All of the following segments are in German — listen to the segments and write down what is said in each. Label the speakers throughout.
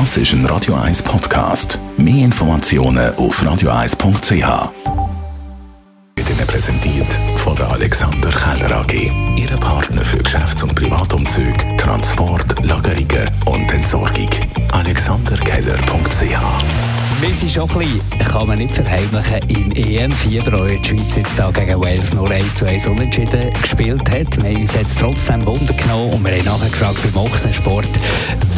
Speaker 1: Das ist ein Radio 1 Podcast. Mehr Informationen auf radio1.ch. Wird Ihnen präsentiert von der Alexander Keller AG. Ihre Partner für Geschäfts- und Privatumzug, Transport, Lagerungen und Entsorgung. AlexanderKeller.ch
Speaker 2: wir sind schon ein bisschen, kann man nicht verheimlichen, im EM-Fieber, wo die Schweiz jetzt da gegen Wales nur 1 zu 1 unentschieden gespielt hat. Wir haben uns jetzt trotzdem Wunder genommen und wir haben nachher gefragt beim Ochsensport,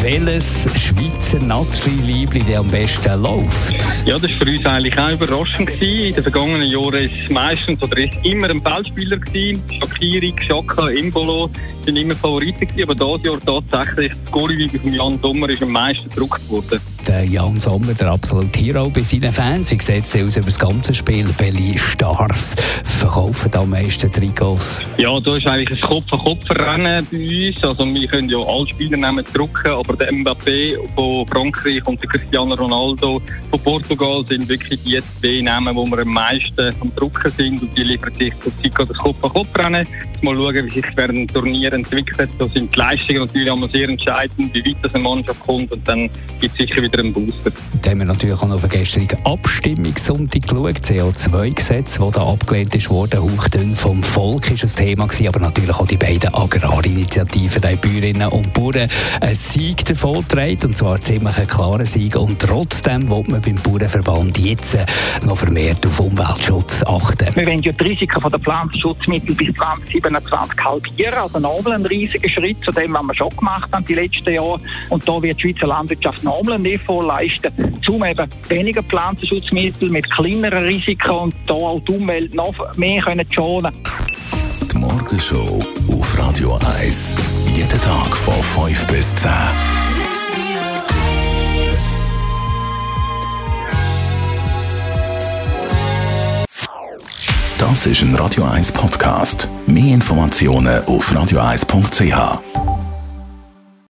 Speaker 2: welches Schweizer Nazi-Liebling am besten läuft.
Speaker 3: Ja, das war für uns eigentlich auch überraschend. Gewesen. In den vergangenen Jahren ist es meistens oder ist immer ein Feldspieler gewesen. Shakiri, Xhaka, Imbolo sind immer Favoriten gewesen, aber dieses Jahr tatsächlich das Goalie von Jan Sommer ist am meisten gedruckt worden
Speaker 2: der Jan Sommer, der absolute Hero bei seinen Fans. Wie sieht es aus über das ganze Spiel? Welche Stars verkaufen am meisten Trikots?
Speaker 3: Ja, da ist eigentlich ein Kopf-an-Kopf-Rennen bei uns. Also wir können ja alle Spieler nehmen drucken, aber der Mbappé von Frankreich und der Cristiano Ronaldo von Portugal sind wirklich die zwei Namen, wo wir am meisten am Drucken sind und die liefern sich zurzeit das Kopf-an-Kopf-Rennen. Mal schauen, wie sich während dem Turnier entwickelt. Da sind die Leistungen natürlich immer sehr entscheidend, wie weit das eine Mannschaft kommt und dann gibt es sicher wieder einen Booster.
Speaker 2: Dann haben wir natürlich auch noch auf den gestrigen Abstimmungssonntag geschaut. CO2-Gesetz, das da abgelehnt ist worden. Hauchdünn vom Volk ist das Thema gewesen, aber natürlich auch die beiden Agrarinitiativen, die Bäuerinnen und Bauern, einen Sieg davon trägt, und zwar ziemlich einen klaren Sieg. Und trotzdem will man beim Bauernverband jetzt noch vermehrt auf Umweltschutz achten.
Speaker 4: Wir wollen ja die Risiken der Pflanzenschutzmittel bis 2027 halbieren, also nochmal einen riesigen Schritt zu dem, was wir schon gemacht haben die letzten Jahre. Und da wird die Schweizer Landwirtschaft nochmal einen Effort leisten, um eben weniger Pflanzenschutzmittel mit kleineren Risiken und da auch die Umwelt noch mehr können schonen
Speaker 1: Die Morgenshow auf Radio 1. Jeden Tag von 5 bis 10. Das ist ein Radio 1 Podcast. Mehr Informationen auf radio1.ch.